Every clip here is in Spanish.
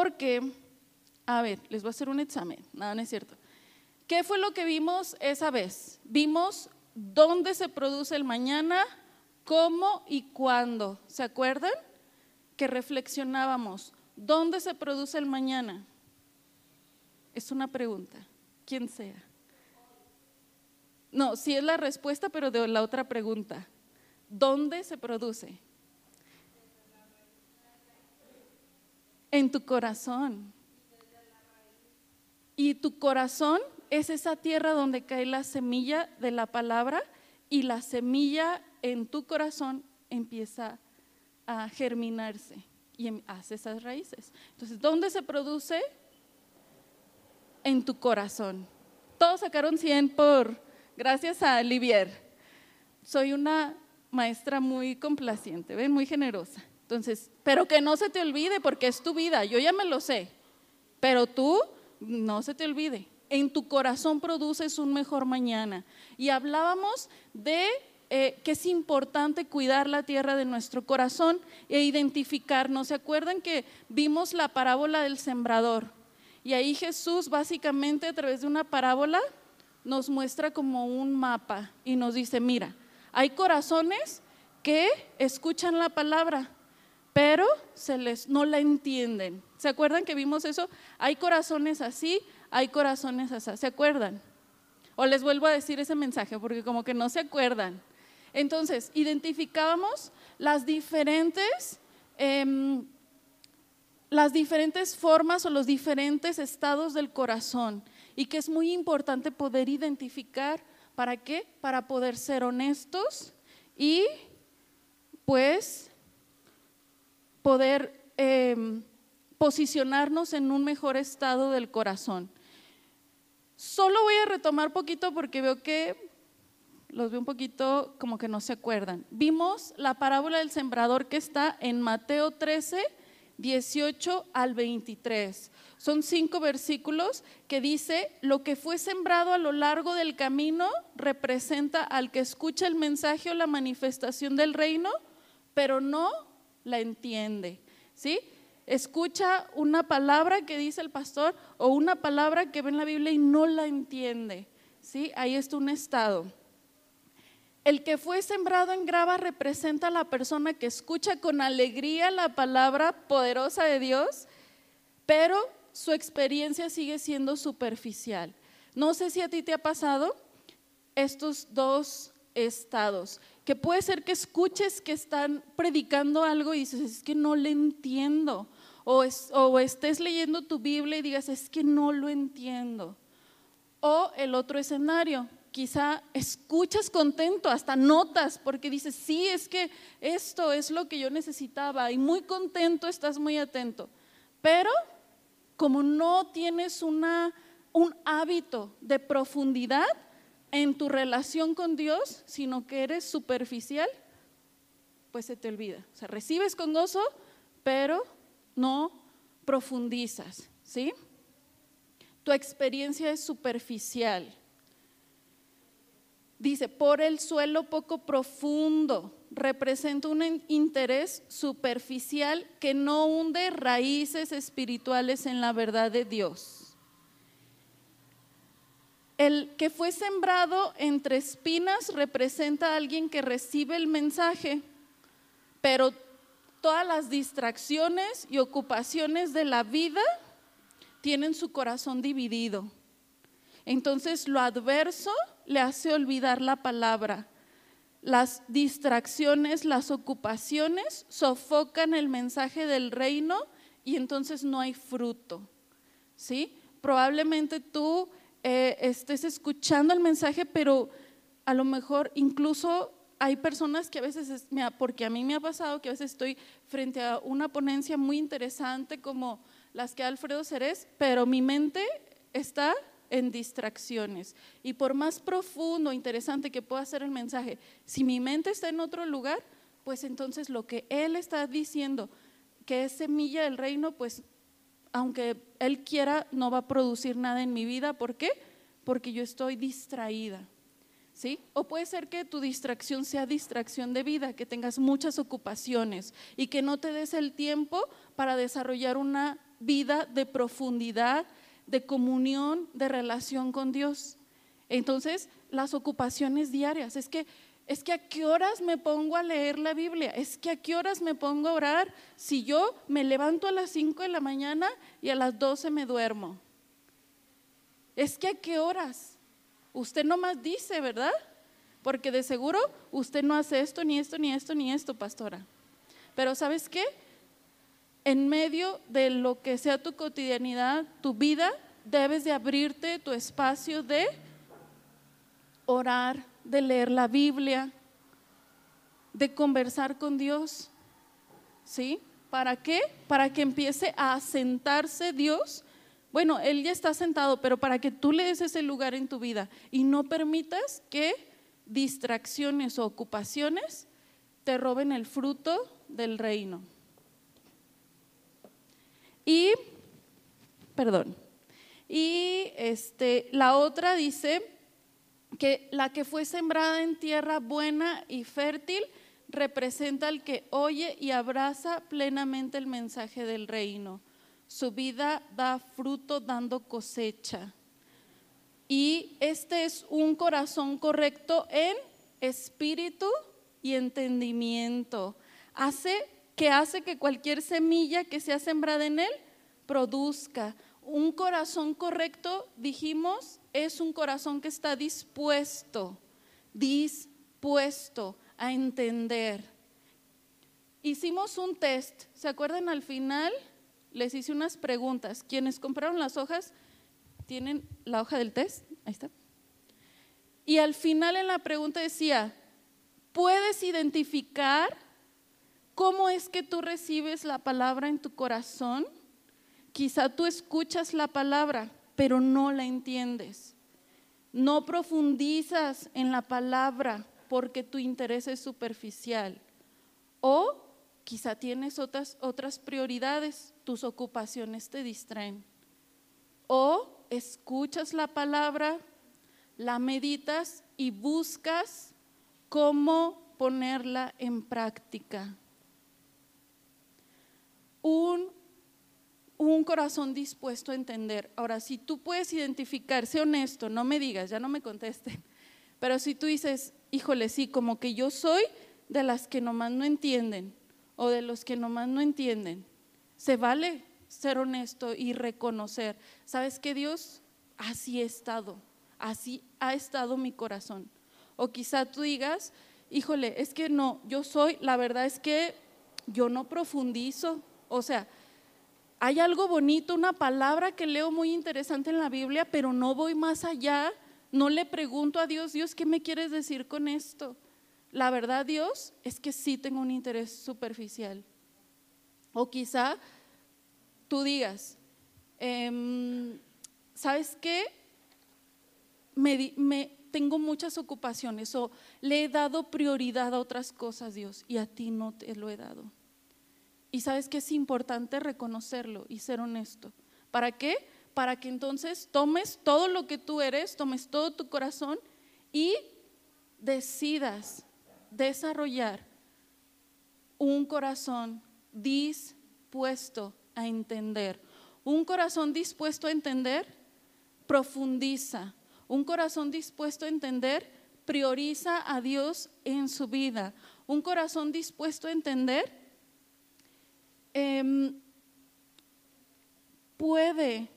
Porque, a ver, les voy a hacer un examen, nada, no es cierto. ¿Qué fue lo que vimos esa vez? Vimos dónde se produce el mañana, cómo y cuándo. ¿Se acuerdan? Que reflexionábamos. ¿Dónde se produce el mañana? Es una pregunta. ¿Quién sea? No, sí es la respuesta, pero de la otra pregunta. ¿Dónde se produce? En tu corazón. Y tu corazón es esa tierra donde cae la semilla de la palabra y la semilla en tu corazón empieza a germinarse y em, hace esas raíces. Entonces, ¿dónde se produce? En tu corazón. Todos sacaron 100 por, gracias a Olivier. Soy una maestra muy complaciente, ¿ven? Muy generosa. Entonces, pero que no se te olvide porque es tu vida, yo ya me lo sé, pero tú no se te olvide en tu corazón produces un mejor mañana. Y hablábamos de eh, que es importante cuidar la tierra de nuestro corazón e identificarnos. ¿Se acuerdan que vimos la parábola del sembrador? Y ahí Jesús básicamente a través de una parábola nos muestra como un mapa y nos dice, mira, hay corazones que escuchan la palabra, pero se les no la entienden. ¿Se acuerdan que vimos eso? Hay corazones así, hay corazones así. ¿Se acuerdan? O les vuelvo a decir ese mensaje porque como que no se acuerdan. Entonces, identificábamos las diferentes, em, las diferentes formas o los diferentes estados del corazón y que es muy importante poder identificar. ¿Para qué? Para poder ser honestos y pues poder em, posicionarnos en un mejor estado del corazón. Solo voy a retomar poquito porque veo que los veo un poquito como que no se acuerdan. Vimos la parábola del sembrador que está en Mateo 13, 18 al 23. Son cinco versículos que dice, lo que fue sembrado a lo largo del camino representa al que escucha el mensaje o la manifestación del reino, pero no la entiende. ¿Sí? escucha una palabra que dice el pastor o una palabra que ve en la Biblia y no la entiende. ¿Sí? Ahí está un estado. El que fue sembrado en grava representa a la persona que escucha con alegría la palabra poderosa de Dios, pero su experiencia sigue siendo superficial. No sé si a ti te ha pasado estos dos estados, que puede ser que escuches que están predicando algo y dices, es que no le entiendo, o, estés leyendo tu Biblia y digas, es que no lo entiendo. O el otro escenario, quizá escuchas contento, hasta notas, porque dices, sí, es que esto es lo que yo necesitaba y muy contento, estás muy atento. Pero como no tienes una, un hábito de profundidad en tu relación con Dios, sino que eres superficial, pues se te olvida. O sea, recibes con gozo, pero no profundizas, ¿sí? Tu experiencia es superficial. Dice, por el suelo poco profundo representa un interés superficial que no hunde raíces espirituales en la verdad de Dios. El que fue sembrado entre espinas representa a alguien que recibe el mensaje, pero todas las distracciones y ocupaciones de la vida tienen su corazón dividido. Entonces lo adverso le hace olvidar la palabra. Las distracciones, las ocupaciones sofocan el mensaje del reino y entonces no hay fruto. ¿Sí? Probablemente tú eh, estés escuchando el mensaje, pero a lo mejor incluso hay personas que a veces, porque a mí me ha pasado que a veces estoy frente a una ponencia muy interesante como las que Alfredo Cerez, pero mi mente está en distracciones. Y por más profundo, interesante que pueda ser el mensaje, si mi mente está en otro lugar, pues entonces lo que él está diciendo, que es semilla del reino, pues aunque él quiera, no va a producir nada en mi vida. ¿Por qué? Porque yo estoy distraída. ¿Sí? O puede ser que tu distracción sea distracción de vida, que tengas muchas ocupaciones y que no te des el tiempo para desarrollar una vida de profundidad, de comunión, de relación con Dios. Entonces, las ocupaciones diarias, es que es que a qué horas me pongo a leer la Biblia, es que a qué horas me pongo a orar si yo me levanto a las 5 de la mañana y a las 12 me duermo. Es que a qué horas. Usted nomás dice, ¿verdad? Porque de seguro usted no hace esto, ni esto, ni esto, ni esto, pastora. Pero ¿sabes qué? En medio de lo que sea tu cotidianidad, tu vida, debes de abrirte tu espacio de orar, de leer la Biblia, de conversar con Dios. ¿Sí? ¿Para qué? Para que empiece a sentarse Dios. Bueno, Él ya está sentado, pero para que tú le des ese lugar en tu vida y no permitas que distracciones o ocupaciones te roben el fruto del reino. Y, perdón, y este, la otra dice, que la que fue sembrada en tierra buena y fértil representa al que oye y abraza plenamente el mensaje del reino. Su vida da fruto dando cosecha. Y este es un corazón correcto en espíritu y entendimiento. Hace que hace que cualquier semilla que sea sembrada en él produzca. Un corazón correcto, dijimos, es un corazón que está dispuesto, dispuesto a entender. Hicimos un test, ¿se acuerdan al final? Les hice unas preguntas. Quienes compraron las hojas tienen la hoja del test, ahí está. Y al final en la pregunta decía, ¿puedes identificar cómo es que tú recibes la palabra en tu corazón? Quizá tú escuchas la palabra, pero no la entiendes. No profundizas en la palabra porque tu interés es superficial. O quizá tienes otras, otras prioridades, tus ocupaciones te distraen. O escuchas la palabra, la meditas y buscas cómo ponerla en práctica. Un un corazón dispuesto a entender. Ahora, si tú puedes identificar, sé honesto, no me digas, ya no me contesten, pero si tú dices, híjole, sí, como que yo soy de las que nomás no entienden o de los que nomás no entienden, se vale ser honesto y reconocer, ¿sabes que Dios? Así he estado, así ha estado mi corazón. O quizá tú digas, híjole, es que no, yo soy, la verdad es que yo no profundizo, o sea, hay algo bonito, una palabra que leo muy interesante en la Biblia, pero no voy más allá, no le pregunto a Dios, Dios, ¿qué me quieres decir con esto? La verdad, Dios, es que sí tengo un interés superficial. O quizá tú digas, em, ¿sabes qué? Me, tengo muchas ocupaciones o le he dado prioridad a otras cosas, Dios, y a ti no te lo he dado. Y sabes que es importante reconocerlo y ser honesto. ¿Para qué? Para que entonces tomes todo lo que tú eres, tomes todo tu corazón y decidas desarrollar un corazón dispuesto a entender. Un corazón dispuesto a entender profundiza. Un corazón dispuesto a entender prioriza a Dios en su vida. Un corazón dispuesto a entender Em, puede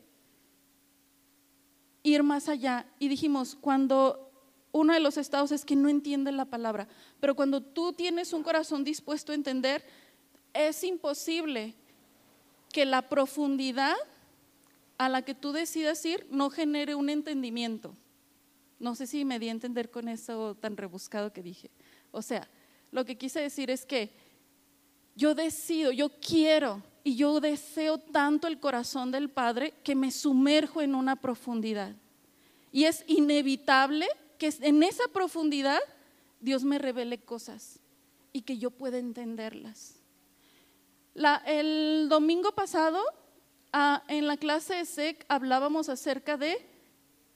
ir más allá. Y dijimos, cuando uno de los estados es que no entiende la palabra, pero cuando tú tienes un corazón dispuesto a entender, es imposible que la profundidad a la que tú decidas ir no genere un entendimiento. No sé si me di a entender con eso tan rebuscado que dije. O sea, lo que quise decir es que yo decido, yo quiero y yo deseo tanto el corazón del Padre que me sumerjo en una profundidad. Y es inevitable que en esa profundidad Dios me revele cosas y que yo pueda entenderlas. el domingo pasado, ah, en la clase de SEC, hablábamos acerca de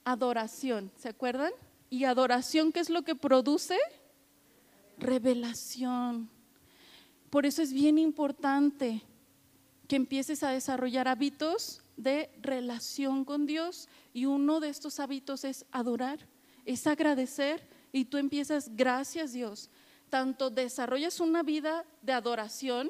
adoración, ¿se acuerdan? Y adoración, ¿qué es lo que produce? Revelación. Por eso es bien importante que empieces a desarrollar hábitos de relación con Dios y uno de estos hábitos es adorar, es agradecer y tú empiezas, gracias Dios, tanto desarrollas una vida de adoración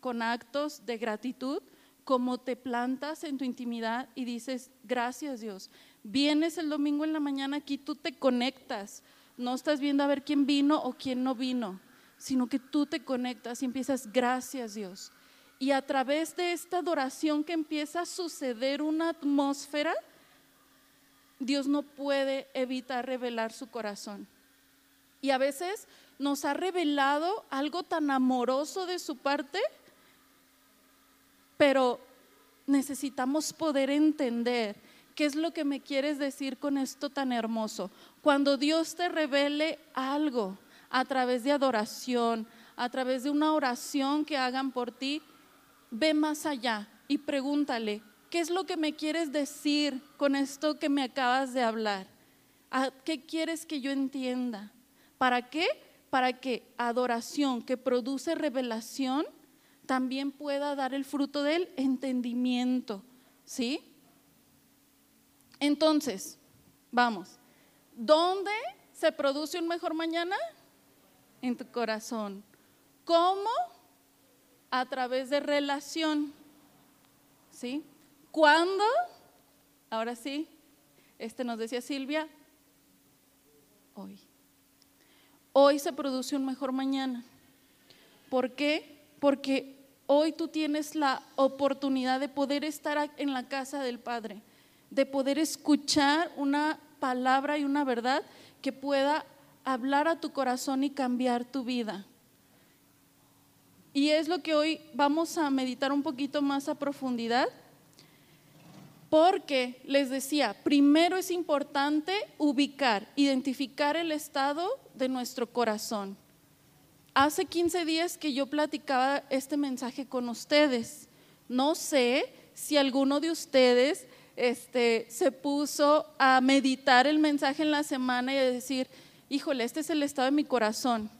con actos de gratitud, como te plantas en tu intimidad y dices, gracias Dios. Vienes el domingo en la mañana aquí, tú te conectas, no estás viendo a ver quién vino o quién no vino, sino que tú te conectas y empiezas, gracias Dios. Y a través de esta adoración que empieza a suceder una atmósfera, Dios no puede evitar revelar su corazón. Y a veces nos ha revelado algo tan amoroso de su parte pero necesitamos poder entender qué es lo que me quieres decir con esto tan hermoso. Cuando Dios te revele algo a través de adoración, a través de una oración que hagan por ti, ve más allá y pregúntale, ¿qué es lo que me quieres decir con esto que me acabas de hablar? ¿Qué quieres que yo entienda? ¿Para qué? Para que adoración que produce revelación también pueda dar el fruto del entendimiento. ¿Sí? Entonces, vamos, ¿dónde se produce un mejor mañana? En tu corazón. ¿Cómo? A través de relación. ¿Sí? ¿Cuándo? Ahora sí, este nos decía Silvia, hoy. Hoy se produce un mejor mañana. ¿Por qué? Porque hoy tú tienes la oportunidad de poder estar en la casa del Padre, de poder escuchar una palabra y una verdad que pueda hablar a tu corazón y cambiar tu vida. Y es lo que hoy vamos a meditar un poquito más a profundidad, porque les decía, primero es importante ubicar, identificar el estado de nuestro corazón. Hace 15 días que yo platicaba este mensaje con ustedes. No sé si alguno de ustedes este, se puso a meditar el mensaje en la semana y a decir, híjole, este es el estado de mi corazón,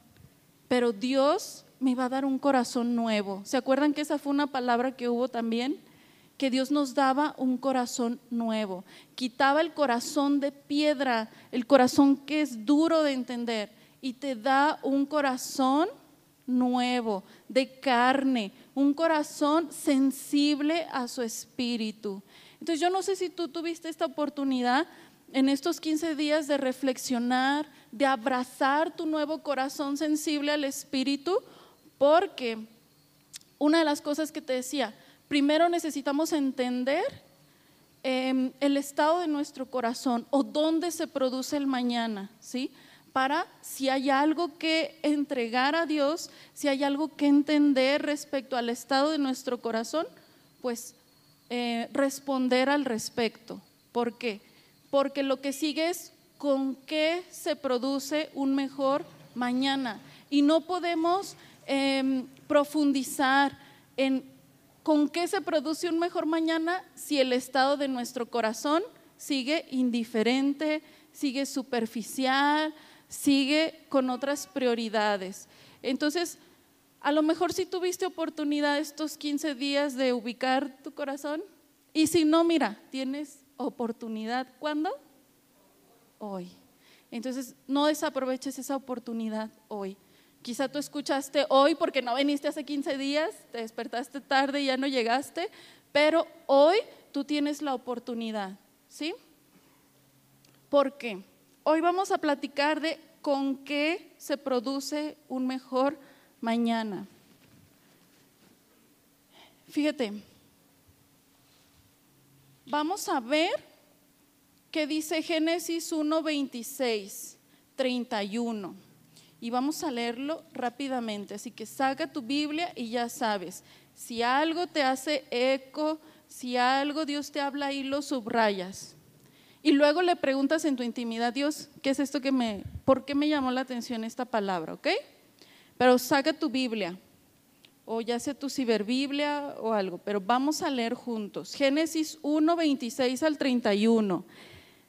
pero Dios me va a dar un corazón nuevo. ¿Se acuerdan que esa fue una palabra que hubo también? Que Dios nos daba un corazón nuevo. Quitaba el corazón de piedra, el corazón que es duro de entender y te da un corazón nuevo, de carne, un corazón sensible a su espíritu. Entonces yo no sé si tú tuviste esta oportunidad en estos 15 días de reflexionar, de abrazar tu nuevo corazón sensible al espíritu, porque una de las cosas que te decía, primero necesitamos entender em, el estado de nuestro corazón o dónde se produce el mañana, ¿sí? para si hay algo que entregar a Dios, si hay algo que entender respecto al estado de nuestro corazón, pues eh, responder al respecto. ¿Por qué? Porque lo que sigue es con qué se produce un mejor mañana. Y no podemos em, profundizar en con qué se produce un mejor mañana si el estado de nuestro corazón sigue indiferente, sigue superficial, sigue con otras prioridades. Entonces, a lo mejor si tuviste oportunidad estos 15 días de ubicar tu corazón, y si no, mira, tienes oportunidad. ¿Cuándo? Hoy. Entonces, no desaproveches esa oportunidad hoy. Quizá tú escuchaste hoy porque no viniste hace 15 días, te despertaste tarde y ya no llegaste, pero hoy tú tienes la oportunidad, ¿sí? ¿Por qué? Hoy vamos a platicar de con qué se produce un mejor mañana. Fíjate, vamos a ver qué dice Génesis 1, 26, 31. Y vamos a leerlo rápidamente. Así que saca tu Biblia y ya sabes, si algo te hace eco, si algo Dios te habla ahí, lo subrayas. Y luego le preguntas en tu intimidad, Dios, ¿qué es esto que me, por qué me llamó la atención esta palabra? ¿Ok? Pero saca tu Biblia, o ya sea tu ciberbiblia o algo, pero vamos a leer juntos. Génesis 1, 26 al 31.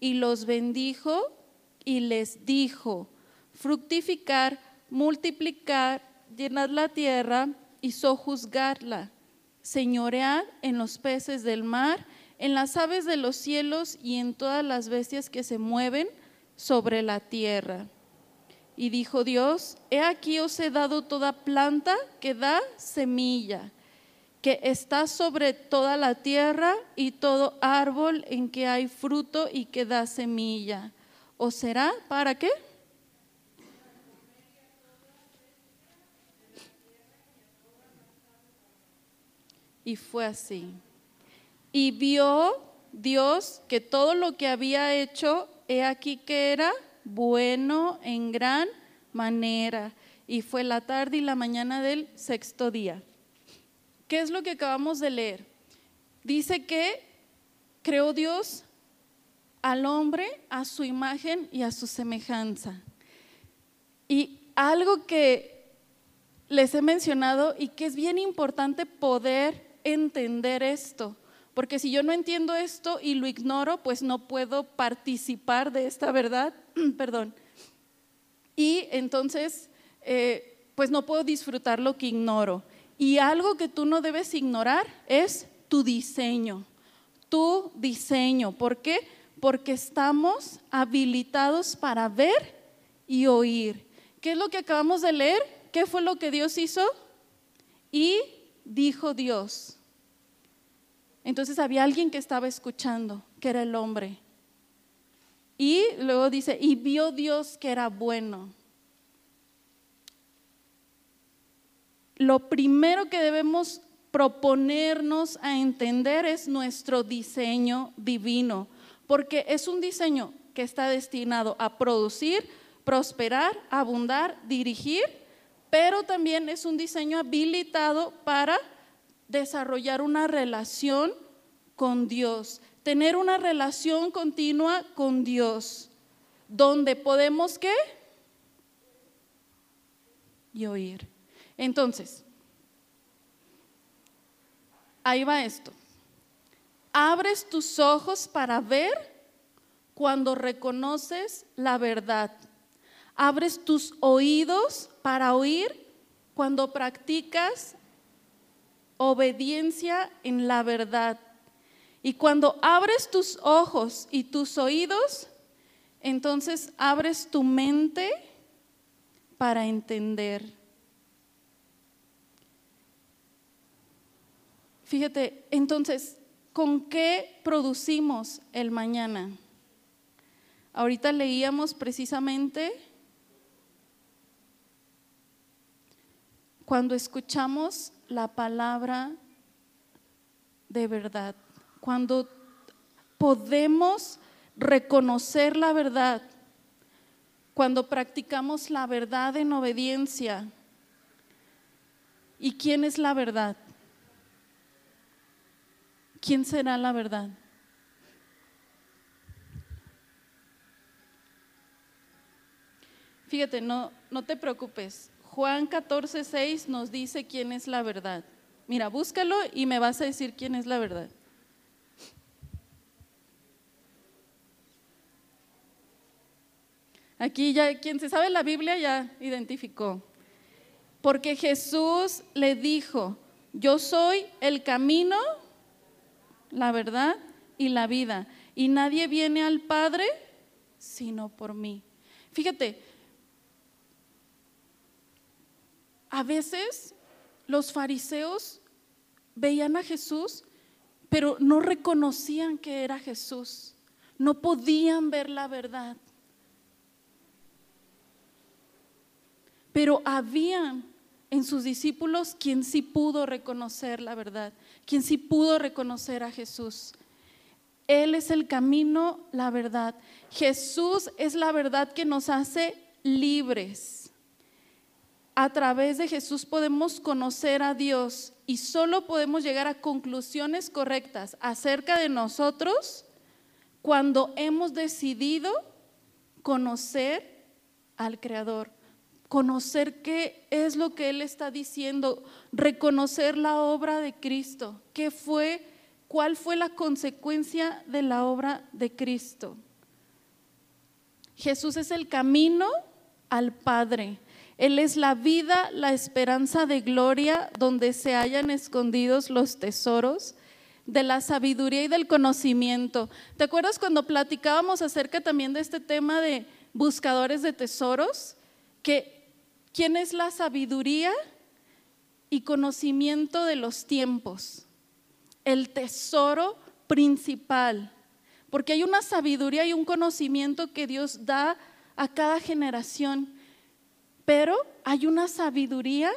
Y los bendijo y les dijo, fructificar, multiplicar, llenad la tierra y sojuzgarla, señorear en los peces del mar, en las aves de los cielos y en todas las bestias que se mueven sobre la tierra. Y dijo Dios, he aquí os he dado toda planta que da semilla, que está sobre toda la tierra y todo árbol en que hay fruto y que da semilla. ¿O será para qué? Y fue así. Y vio Dios que todo lo que había hecho, he aquí que era bueno en gran manera. Y fue la tarde y la mañana del sexto día. ¿Qué es lo que acabamos de leer? Dice que creó Dios al hombre a su imagen y a su semejanza. Y algo que les he mencionado y que es bien importante poder entender esto, porque si yo no entiendo esto y lo ignoro, pues no puedo participar de esta verdad, perdón. Y entonces, eh, pues no puedo disfrutar lo que ignoro. Y algo que tú no debes ignorar es tu diseño, tu diseño. ¿Por qué? Porque estamos habilitados para ver y oír. ¿Qué es lo que acabamos de leer? ¿Qué fue lo que Dios hizo? Y dijo Dios. Entonces había alguien que estaba escuchando, que era el hombre. Y luego dice, y vio Dios que era bueno. Lo primero que debemos proponernos a entender es nuestro diseño divino, porque es un diseño que está destinado a producir, prosperar, abundar, dirigir pero también es un diseño habilitado para desarrollar una relación con Dios, tener una relación continua con Dios, donde podemos qué? Y oír. Entonces, ahí va esto. Abres tus ojos para ver cuando reconoces la verdad. Abres tus oídos para oír cuando practicas obediencia en la verdad. Y cuando abres tus ojos y tus oídos, entonces abres tu mente para entender. Fíjate, entonces, ¿con qué producimos el mañana? Ahorita leíamos precisamente cuando escuchamos la palabra de verdad, cuando podemos reconocer la verdad, cuando practicamos la verdad en obediencia. ¿Y quién es la verdad? ¿Quién será la verdad? Fíjate, no, no te preocupes. Juan 14, 6 nos dice quién es la verdad. Mira, búscalo y me vas a decir quién es la verdad. Aquí ya, quien se sabe la Biblia ya identificó. Porque Jesús le dijo, yo soy el camino, la verdad y la vida. Y nadie viene al Padre sino por mí. Fíjate, a veces los fariseos veían a Jesús, pero no reconocían que era Jesús. No podían ver la verdad. Pero habían en sus discípulos quien sí pudo reconocer la verdad, quien sí pudo reconocer a Jesús. Él es el camino, la verdad. Jesús es la verdad que nos hace libres a través de Jesús podemos conocer a Dios y solo podemos llegar a conclusiones correctas acerca de nosotros cuando hemos decidido conocer al Creador, conocer qué es lo que Él está diciendo, reconocer la obra de Cristo, qué fue, cuál fue la consecuencia de la obra de Cristo. Jesús es el camino al Padre. Él es la vida, la esperanza de gloria donde se hallan escondidos los tesoros de la sabiduría y del conocimiento. ¿Te acuerdas cuando platicábamos acerca también de este tema de buscadores de tesoros? Que quién es la sabiduría y conocimiento de los tiempos, el tesoro principal, porque hay una sabiduría y un conocimiento que Dios da a cada generación. Pero hay una sabiduría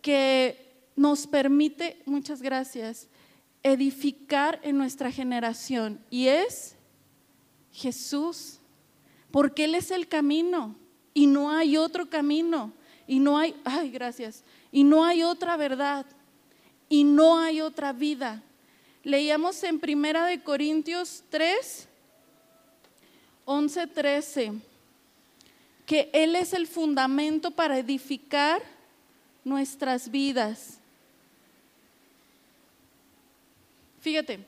que nos permite, muchas gracias, edificar en nuestra generación. Y es Jesús, porque Él es el camino y no hay otro camino y no hay, ay, gracias, y no hay otra verdad y no hay otra vida. Leíamos en Primera de Corintios 3, 11, 13 que Él es el fundamento para edificar nuestras vidas. Fíjate,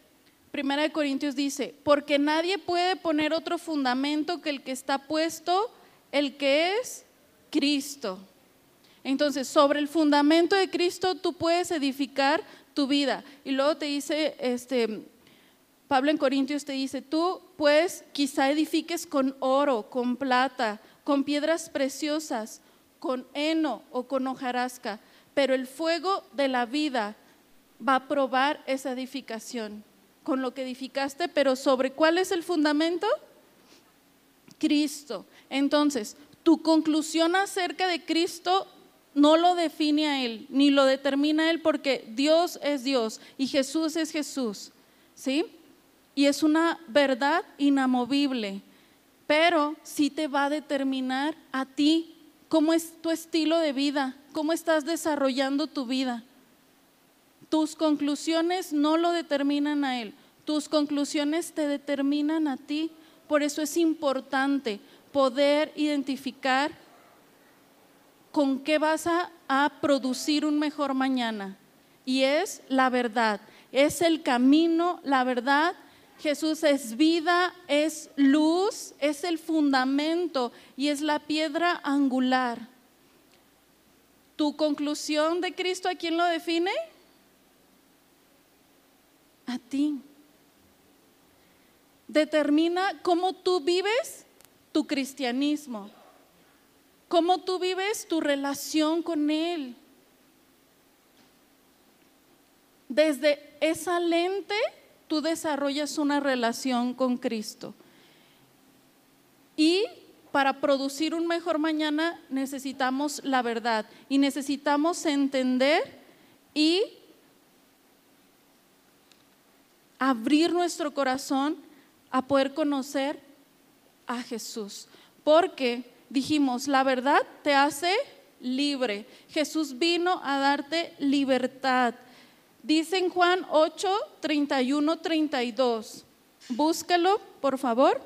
Primera de Corintios dice, porque nadie puede poner otro fundamento que el que está puesto, el que es Cristo. Entonces, sobre el fundamento de Cristo tú puedes edificar tu vida. Y luego te dice, este, Pablo en Corintios te dice, tú pues quizá edifiques con oro, con plata, con piedras preciosas, con heno o con hojarasca, pero el fuego de la vida va a probar esa edificación con lo que edificaste, pero sobre cuál es el fundamento? Cristo. Entonces, tu conclusión acerca de Cristo no lo define a Él, ni lo determina a Él, porque Dios es Dios y Jesús es Jesús. ¿Sí? Y es una verdad inamovible pero sí te va a determinar a ti cómo es tu estilo de vida, cómo estás desarrollando tu vida. Tus conclusiones no lo determinan a él, tus conclusiones te determinan a ti. Por eso es importante poder identificar con qué vas a, a, producir un mejor mañana. Y es la verdad, es el camino, la verdad Jesús es vida, es luz, es el fundamento y es la piedra angular. ¿Tu conclusión de Cristo a quién lo define? A ti. Determina cómo tú vives tu cristianismo, cómo tú vives tu relación con Él. Desde esa lente tú desarrollas una relación con Cristo. Y para producir un mejor mañana necesitamos la verdad y necesitamos entender y abrir nuestro corazón a poder conocer a Jesús. Porque dijimos, la verdad te hace libre. Jesús vino a darte libertad. Dice en Juan 8, 31, 32. Búscalo, por favor.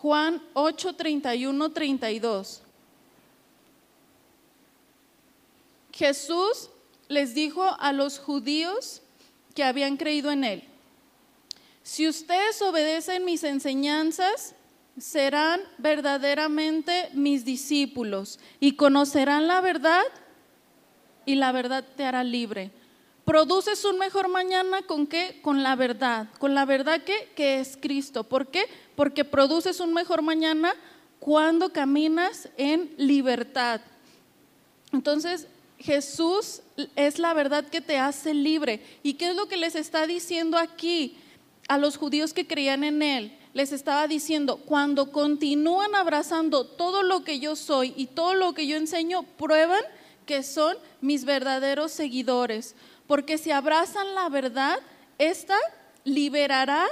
Juan 8, 31, 32. Jesús les dijo a los judíos que habían creído en Él, si ustedes obedecen mis enseñanzas, serán verdaderamente mis discípulos y conocerán la verdad y la verdad te hará libre. Produces un mejor mañana con qué? Con la verdad. Con la verdad que, que es Cristo. ¿Por qué? Porque produces un mejor mañana cuando caminas en libertad. Entonces, Jesús es la verdad que te hace libre. ¿Y qué es lo que les está diciendo aquí a los judíos que creían en Él? Les estaba diciendo, cuando continúan abrazando todo lo que yo soy y todo lo que yo enseño, prueban que son mis verdaderos seguidores, porque si abrazan la verdad, esta liberará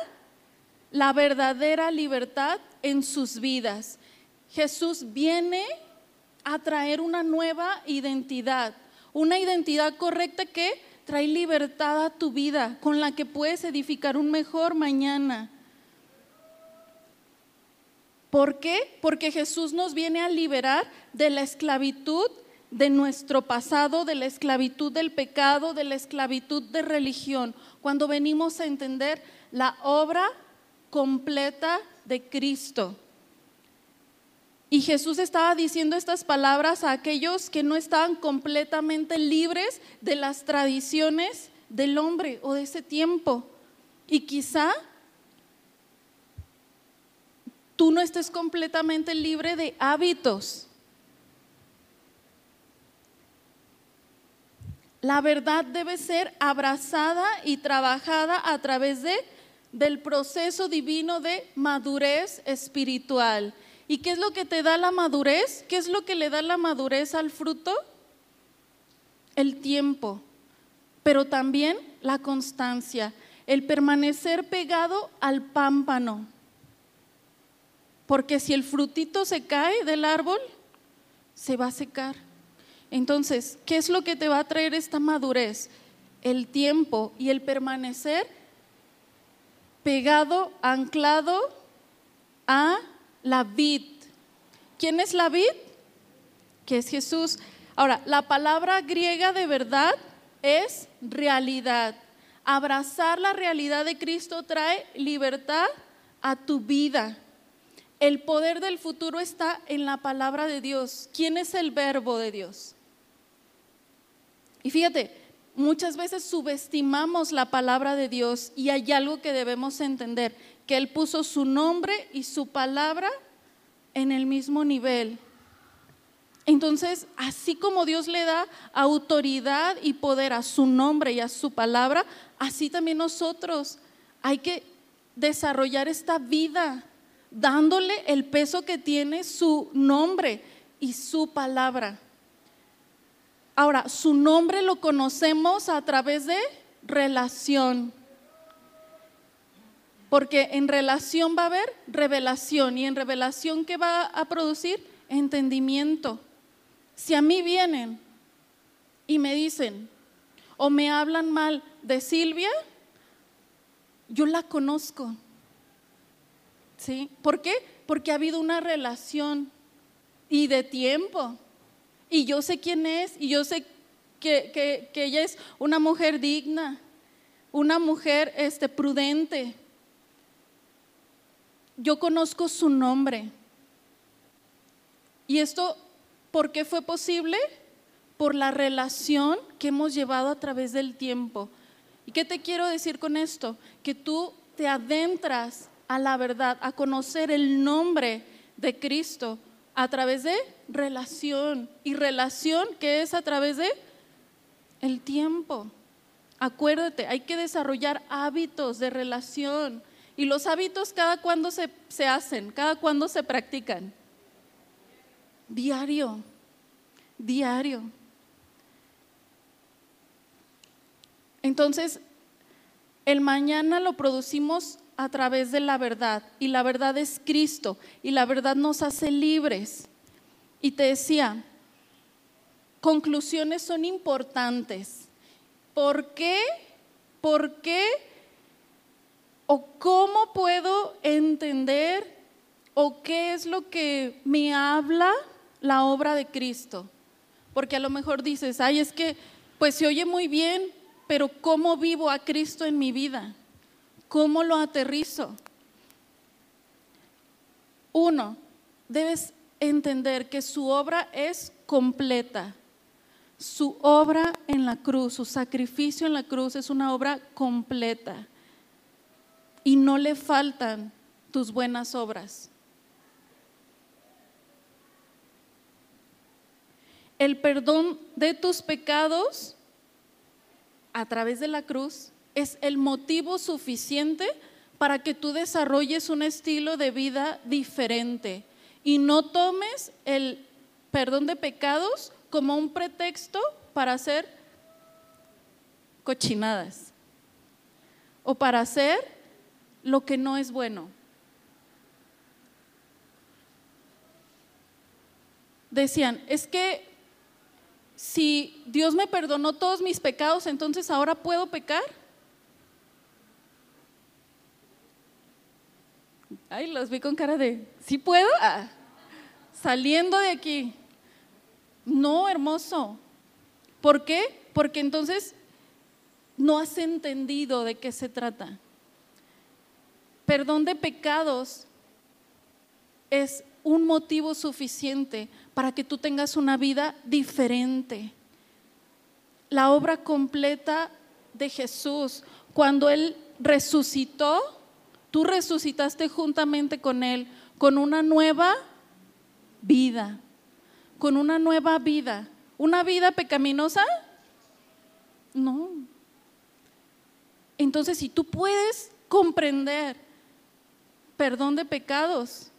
la verdadera libertad en sus vidas. Jesús viene a traer una nueva identidad, una identidad correcta que trae libertad a tu vida, con la que puedes edificar un mejor mañana. ¿Por qué? Porque Jesús nos viene a liberar de la esclavitud de nuestro pasado, de la esclavitud del pecado, de la esclavitud de religión, cuando venimos a entender la obra completa de Cristo. Y Jesús estaba diciendo estas palabras a aquellos que no estaban completamente libres de las tradiciones del hombre o de ese tiempo. Y quizá tú no estés completamente libre de hábitos. La verdad debe ser abrazada y trabajada a través de, del proceso divino de madurez espiritual. ¿Y qué es lo que te da la madurez? ¿Qué es lo que le da la madurez al fruto? El tiempo, pero también la constancia, el permanecer pegado al pámpano. Porque si el frutito se cae del árbol, se va a secar. Entonces, ¿qué es lo que te va a traer esta madurez? El tiempo y el permanecer pegado, anclado a la vid. ¿Quién es la vid? Que es Jesús. Ahora, la palabra griega de verdad es realidad. Abrazar la realidad de Cristo trae libertad a tu vida. El poder del futuro está en la palabra de Dios. ¿Quién es el verbo de Dios? Y fíjate, muchas veces subestimamos la palabra de Dios y hay algo que debemos entender, que Él puso su nombre y su palabra en el mismo nivel. Entonces, así como Dios le da autoridad y poder a su nombre y a su palabra, así también nosotros hay que desarrollar esta vida dándole el peso que tiene su nombre y su palabra. Ahora, su nombre lo conocemos a través de relación. Porque en relación va a haber revelación y en revelación ¿qué va a producir? Entendimiento. Si a mí vienen y me dicen o me hablan mal de Silvia, yo la conozco. ¿Sí? ¿Por qué? Porque ha habido una relación y de tiempo. Y yo sé quién es y yo sé que, ella es una mujer digna, una mujer este, prudente. Yo conozco su nombre. ¿Y esto por qué fue posible? Por la relación que hemos llevado a través del tiempo. ¿Y qué te quiero decir con esto? Que tú te adentras a la verdad, a conocer el nombre de Cristo a través de relación. Y relación que es a través de el tiempo. Acuérdate, hay que desarrollar hábitos de relación. Y los hábitos cada cuando se, se hacen, cada cuando se practican. Diario, diario. Entonces, el mañana lo producimos a través de la verdad y la verdad es Cristo y la verdad nos hace libres. Y te decía, conclusiones son importantes. ¿Por qué? ¿Por qué? ¿O cómo puedo entender o qué es lo que me habla la obra de Cristo? Porque a lo mejor dices, ay, es que pues se oye muy bien, pero ¿cómo vivo a Cristo en mi vida? ¿Cómo lo aterrizo? Uno, debes entender que su obra es completa. Su obra en la cruz, su sacrificio en la cruz es una obra completa. Y no le faltan tus buenas obras. El perdón de tus pecados a través de la cruz es el motivo suficiente para que tú desarrolles un estilo de vida diferente y no tomes el perdón de pecados como un pretexto para hacer cochinadas o para hacer lo que no es bueno. decían, es que si Dios me perdonó todos mis pecados, entonces ahora puedo pecar. Ay, los vi con cara de, ¿sí puedo? Ah, saliendo de aquí. No, hermoso. ¿Por qué? Porque entonces no has entendido de qué se trata. Perdón de pecados es un motivo suficiente para que tú tengas una vida diferente. La obra completa de Jesús, cuando Él resucitó, tú resucitaste juntamente con Él, con una nueva vida, con una nueva vida. ¿Una vida pecaminosa? No. Entonces, si tú puedes comprender perdón de pecados,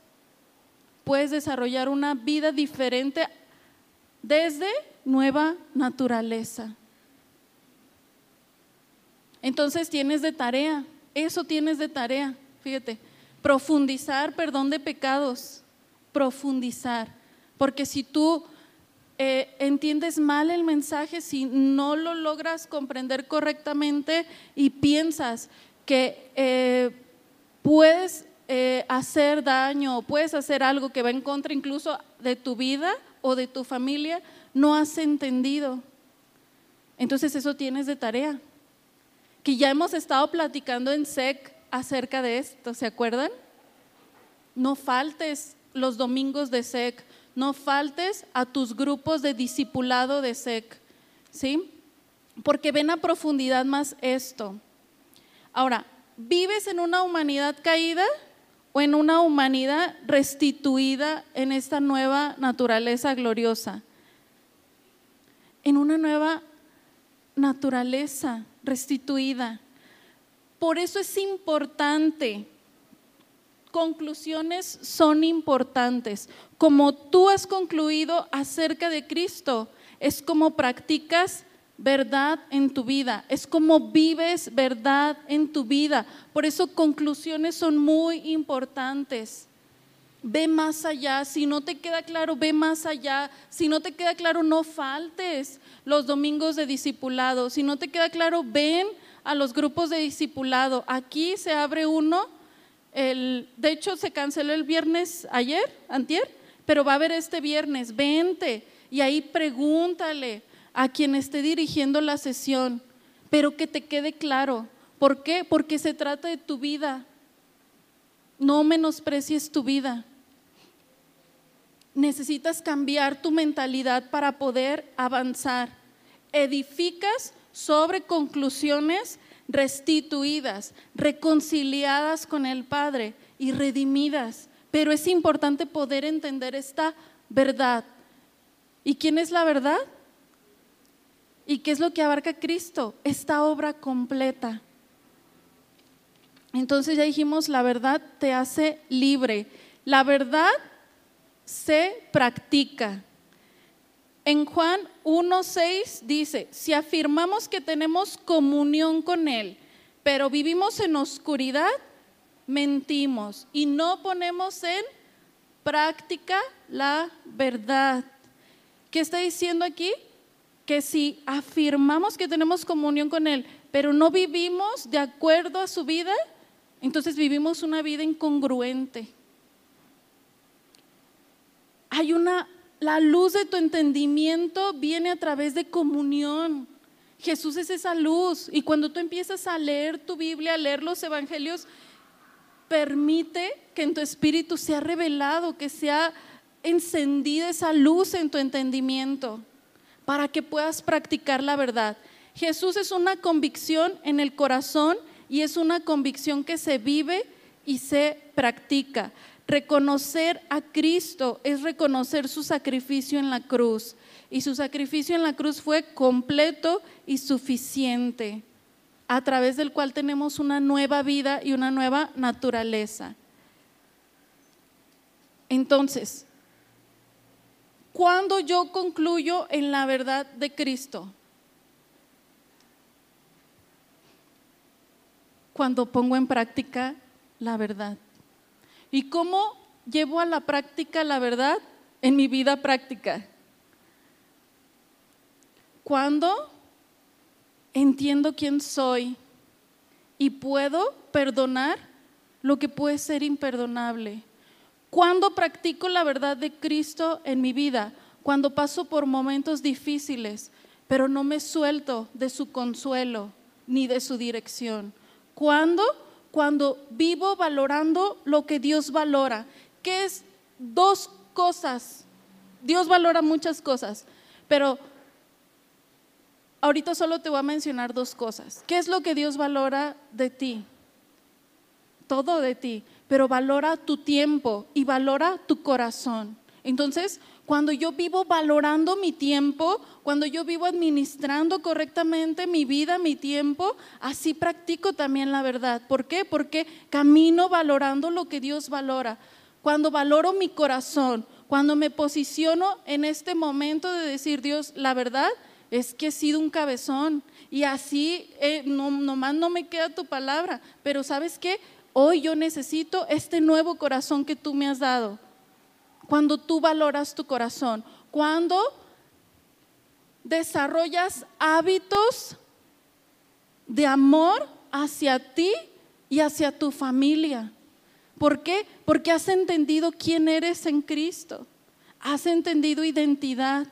puedes desarrollar una vida diferente desde nueva naturaleza. Entonces tienes de tarea, eso tienes de tarea, fíjate, profundizar perdón de pecados, profundizar, porque si tú eh, entiendes mal el mensaje, si no lo logras comprender correctamente y piensas que eh, puedes eh, hacer daño o puedes hacer algo que va en contra incluso de tu vida o de tu familia, no has entendido. Entonces eso tienes de tarea. Que ya hemos estado platicando en SEC acerca de esto, ¿se acuerdan? No faltes los domingos de SEC, no faltes a tus grupos de discipulado de SEC, ¿sí? Porque ven a profundidad más esto. Ahora, ¿vives en una humanidad caída? O en una humanidad restituida en esta nueva naturaleza gloriosa. En una nueva naturaleza restituida. Por eso es importante. Conclusiones son importantes. Como tú has concluido acerca de Cristo, es como practicas verdad en tu vida, es como vives verdad en tu vida. Por eso conclusiones son muy importantes. Ve más allá, si no te queda claro, ve más allá. Si no te queda claro, no faltes los domingos de discipulado. Si no te queda claro, ven a los grupos de discipulado. Aquí se abre uno, el, de hecho se canceló el viernes ayer, antier, pero va a haber este viernes, vente y ahí pregúntale, a quien esté dirigiendo la sesión, pero que te quede claro. ¿Por qué? Porque se trata de tu vida. No menosprecies tu vida. Necesitas cambiar tu mentalidad para poder avanzar. Edificas sobre conclusiones restituidas, reconciliadas con el Padre y redimidas. Pero es importante poder entender esta verdad. ¿Y quién es la verdad? ¿Y qué es lo que abarca Cristo? Esta obra completa. Entonces ya dijimos, la verdad te hace libre. La verdad se practica. En Juan 1.6 dice, si afirmamos que tenemos comunión con Él, pero vivimos en oscuridad, mentimos y no ponemos en práctica la verdad. ¿Qué está diciendo aquí? Que si afirmamos que tenemos comunión con Él, pero no vivimos de acuerdo a su vida, entonces vivimos una vida incongruente. Hay una, la luz de tu entendimiento viene a través de comunión. Jesús es esa luz y cuando tú empiezas a leer tu Biblia, a leer los evangelios, permite que en tu espíritu sea revelado, que sea encendida esa luz en tu entendimiento para que puedas practicar la verdad. Jesús es una convicción en el corazón y es una convicción que se vive y se practica. Reconocer a Cristo es reconocer su sacrificio en la cruz. Y su sacrificio en la cruz fue completo y suficiente, a través del cual tenemos una nueva vida y una nueva naturaleza. Entonces, cuando yo concluyo en la verdad de Cristo? Cuando pongo en práctica la verdad. ¿Y cómo llevo a la práctica la verdad? en mi vida práctica? Cuando entiendo quién soy y puedo perdonar lo que puede ser imperdonable. Cuando practico la verdad de Cristo en mi vida, cuando paso por momentos difíciles, pero no me suelto de su consuelo ni de su dirección. Cuando cuando vivo valorando lo que Dios valora, que es dos cosas. Dios valora muchas cosas, pero ahorita solo te voy a mencionar dos cosas. ¿Qué es lo que Dios valora de ti? Todo de ti, pero valora tu tiempo y valora tu corazón. Entonces, cuando yo vivo valorando mi tiempo, cuando yo vivo administrando correctamente mi vida, mi tiempo, así practico también la verdad. ¿Por qué? Porque camino valorando lo que Dios valora. Cuando valoro mi corazón, cuando me posiciono en este momento de decir, Dios, la verdad es que he sido un cabezón y así eh, no, nomás no me queda tu palabra, pero ¿sabes qué? Hoy yo necesito este nuevo corazón que tú me has dado cuando tú valoras tu corazón, cuando desarrollas hábitos de amor hacia ti y hacia tu familia. ¿Por qué? Porque has entendido quién eres en Cristo. Has entendido identidad.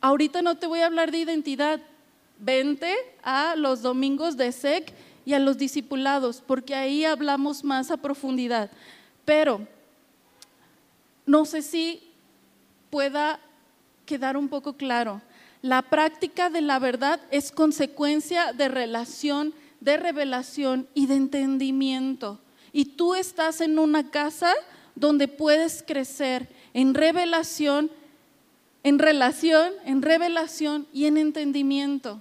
Ahorita no te voy a hablar de identidad. Vente a los domingos de SEC y a los discipulados, porque ahí hablamos más a profundidad. Pero no sé si pueda quedar un poco claro. La práctica de la verdad es consecuencia de relación, de revelación y de entendimiento. Y tú estás en una casa donde puedes crecer en revelación, en relación, en revelación y en entendimiento.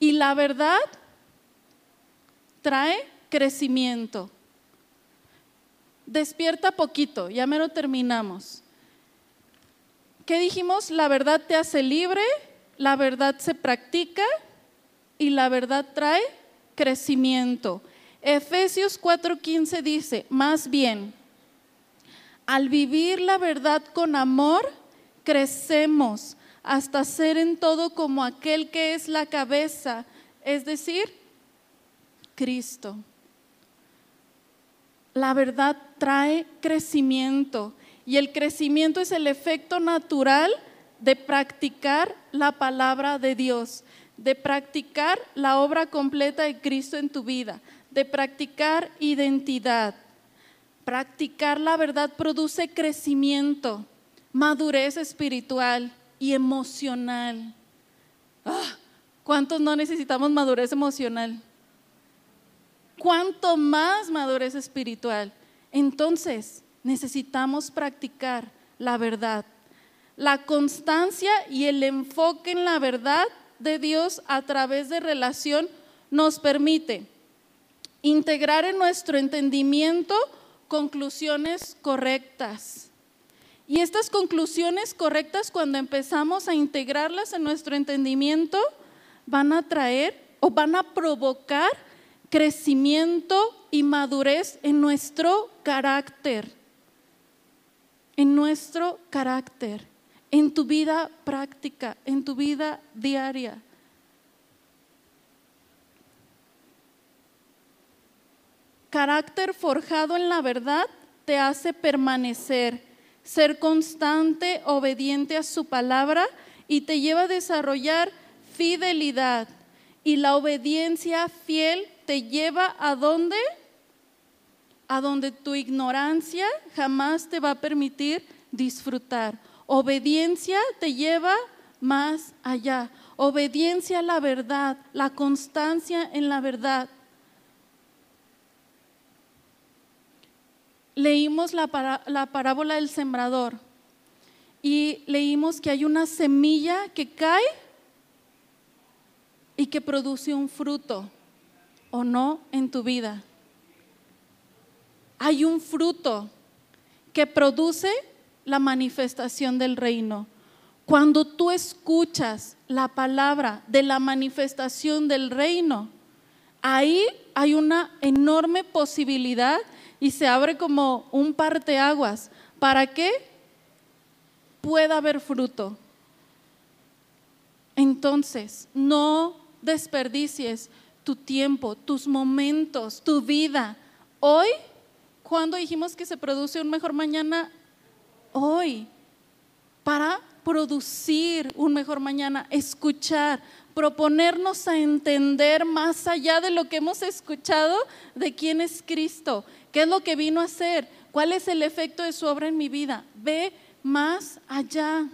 Y la verdad trae crecimiento. Despierta poquito, ya me lo terminamos. ¿Qué dijimos? La verdad te hace libre, la verdad se practica y la verdad trae crecimiento. Efesios 4:15 dice, más bien, al vivir la verdad con amor, crecemos hasta ser en todo como aquel que es la cabeza, es decir, Cristo. La verdad trae crecimiento y el crecimiento es el efecto natural de practicar la palabra de Dios, de practicar la obra completa de Cristo en tu vida, de practicar identidad. Practicar la verdad produce crecimiento, madurez espiritual y emocional. Ah, ¿Cuántos no necesitamos madurez emocional? cuánto más madurez espiritual. Entonces, necesitamos practicar la verdad. La constancia y el enfoque en la verdad de Dios a través de relación nos permite integrar en nuestro entendimiento conclusiones correctas. Y estas conclusiones correctas, cuando empezamos a integrarlas en nuestro entendimiento, van a traer o van a provocar crecimiento y madurez en nuestro carácter, en nuestro carácter, en tu vida práctica, en tu vida diaria. Carácter forjado en la verdad te hace permanecer, ser constante, obediente a su palabra y te lleva a desarrollar fidelidad. Y la obediencia fiel te lleva a dónde? A donde tu ignorancia jamás te va a permitir disfrutar. Obediencia te lleva más allá. Obediencia a la verdad, la constancia en la verdad. Leímos la, la parábola del sembrador y leímos que hay una semilla que cae y que produce un fruto o no en tu vida. Hay un fruto que produce la manifestación del reino. Cuando tú escuchas la palabra de la manifestación del reino, ahí hay una enorme posibilidad y se abre como un parteaguas. ¿Para qué? Pueda haber fruto. Entonces, no desperdicies tu tiempo, tus momentos, tu vida. Hoy, cuando dijimos que se produce un mejor mañana? Hoy, para producir un mejor mañana, escuchar, proponernos a entender más allá de lo que hemos escuchado de quién es Cristo, qué es lo que vino a hacer, cuál es el efecto de su obra en mi vida. Ve más allá.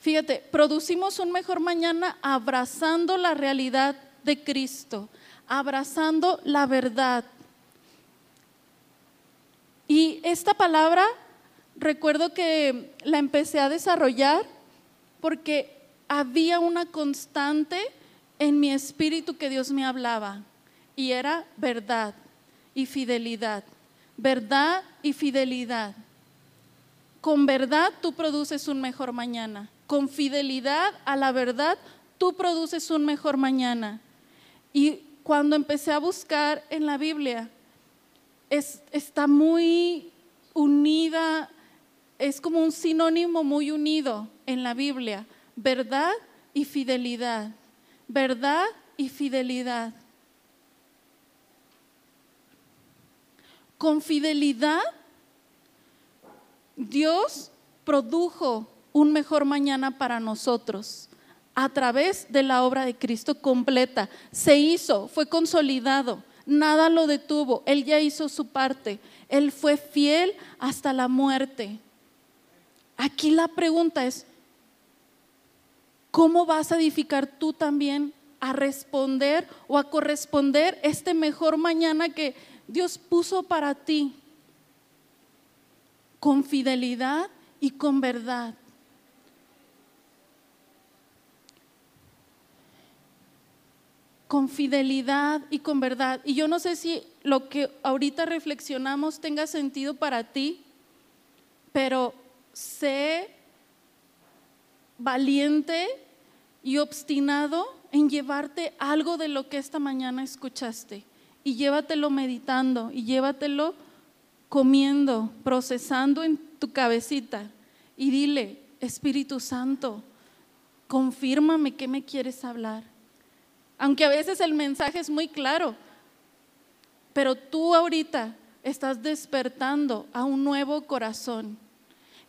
Fíjate, producimos un mejor mañana abrazando la realidad de Cristo, abrazando la verdad. Y esta palabra recuerdo que la empecé a desarrollar porque había una constante en mi espíritu que Dios me hablaba y era verdad y fidelidad. Verdad y fidelidad. Con verdad tú produces un mejor mañana. Con fidelidad a la verdad tú produces un mejor mañana. Y cuando empecé a buscar en la Biblia, está muy unida es como un sinónimo muy unido en la Biblia, verdad y fidelidad, verdad y fidelidad. Con fidelidad, Dios produjo un mejor mañana para nosotros a través de la obra de Cristo completa. Se hizo, fue consolidado, nada lo detuvo, Él ya hizo su parte, Él fue fiel hasta la muerte. Aquí la pregunta es, ¿cómo vas a edificar tú también a responder o a corresponder este mejor mañana que Dios puso para ti? Con fidelidad y con verdad. con fidelidad y con verdad. Y yo no sé si lo que ahorita reflexionamos tenga sentido para ti, pero sé valiente y obstinado en llevarte algo de lo que esta mañana escuchaste y llévatelo meditando y llévatelo comiendo, procesando en tu cabecita y dile, Espíritu Santo, confírmame qué me quieres hablar. Aunque a veces el mensaje es muy claro, pero tú ahorita estás despertando a un nuevo corazón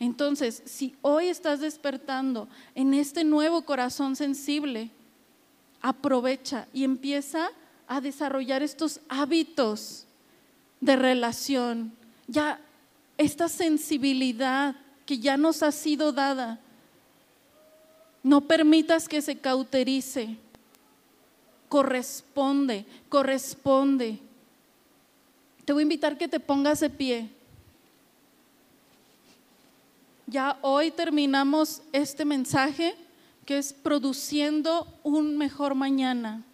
entonces, si hoy estás despertando en este nuevo corazón sensible, aprovecha y empieza a desarrollar estos hábitos de relación, ya esta sensibilidad que ya nos ha sido dada. No permitas que se cauterice. Corresponde, corresponde. Te voy a invitar que te pongas de pie. Ya hoy terminamos este mensaje que es produciendo un mejor mañana.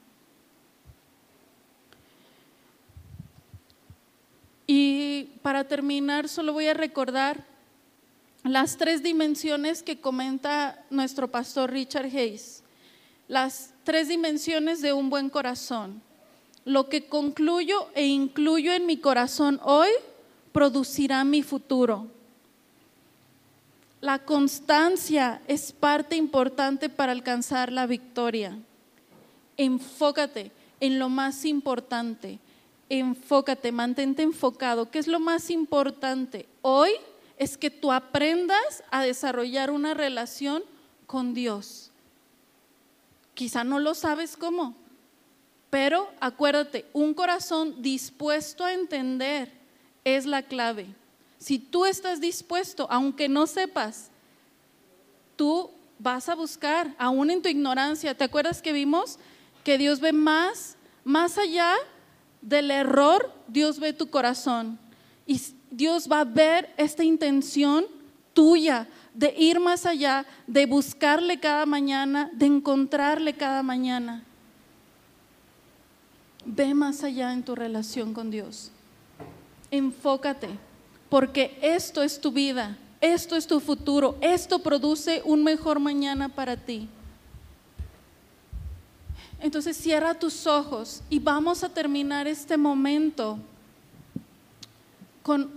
Y para terminar, solo voy a recordar las tres dimensiones que comenta nuestro pastor Richard Hayes. Las tres dimensiones de un buen corazón. Lo que concluyo e incluyo en mi corazón hoy producirá mi futuro. La constancia es parte importante para alcanzar la victoria. Enfócate en lo más importante. Enfócate, mantente enfocado. ¿Qué es lo más importante? Hoy es que tú aprendas a desarrollar una relación con Dios. Quizá no lo sabes cómo, pero acuérdate, un corazón dispuesto a entender es la clave. Si tú estás dispuesto, aunque no sepas, tú vas a buscar, aún en tu ignorancia. ¿Te acuerdas que vimos que Dios ve más, más allá del error, Dios ve tu corazón. Y Dios va a ver esta intención tuya de ir más allá, de buscarle cada mañana, de encontrarle cada mañana. Ve más allá en tu relación con Dios. Enfócate porque esto es tu vida, esto es tu futuro, esto produce un mejor mañana para ti. Entonces cierra tus ojos y vamos a terminar este momento con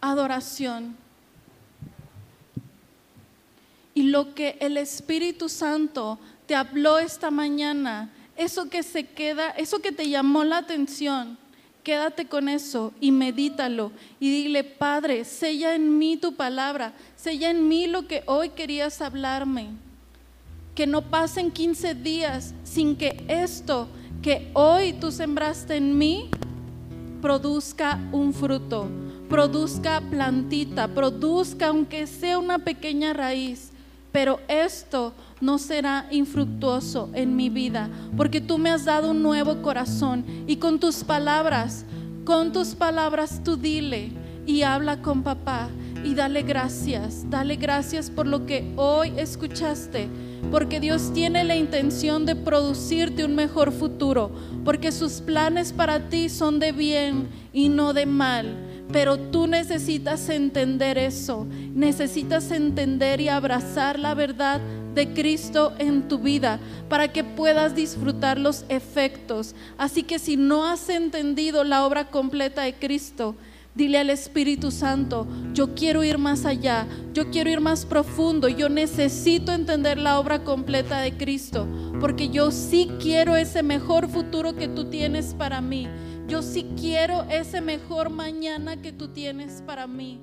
adoración. Y lo que el Espíritu Santo te habló esta mañana, eso que se queda, eso que te llamó la atención, quédate con eso y medítalo y dile, Padre, sella en mí tu palabra, sella en mí lo que hoy querías hablarme. Que no pasen 15 días sin que esto que hoy tú sembraste en mí produzca un fruto, produzca plantita, produzca aunque sea una pequeña raíz pero esto no será infructuoso en mi vida, porque tú me has dado un nuevo corazón y con tus palabras, con tus palabras tú dile y habla con papá y dale gracias, dale gracias por lo que hoy escuchaste, porque Dios tiene la intención de producirte un mejor futuro, porque sus planes para ti son de bien y no de mal pero tú necesitas entender eso, necesitas entender y abrazar la verdad de Cristo en tu vida para que puedas disfrutar los efectos. Así que si no has entendido la obra completa de Cristo, Dile al Espíritu Santo, yo quiero ir más allá, yo quiero ir más profundo, yo necesito entender la obra completa de Cristo, porque yo sí quiero ese mejor futuro que tú tienes para mí. Yo sí quiero ese mejor mañana que tú tienes para mí.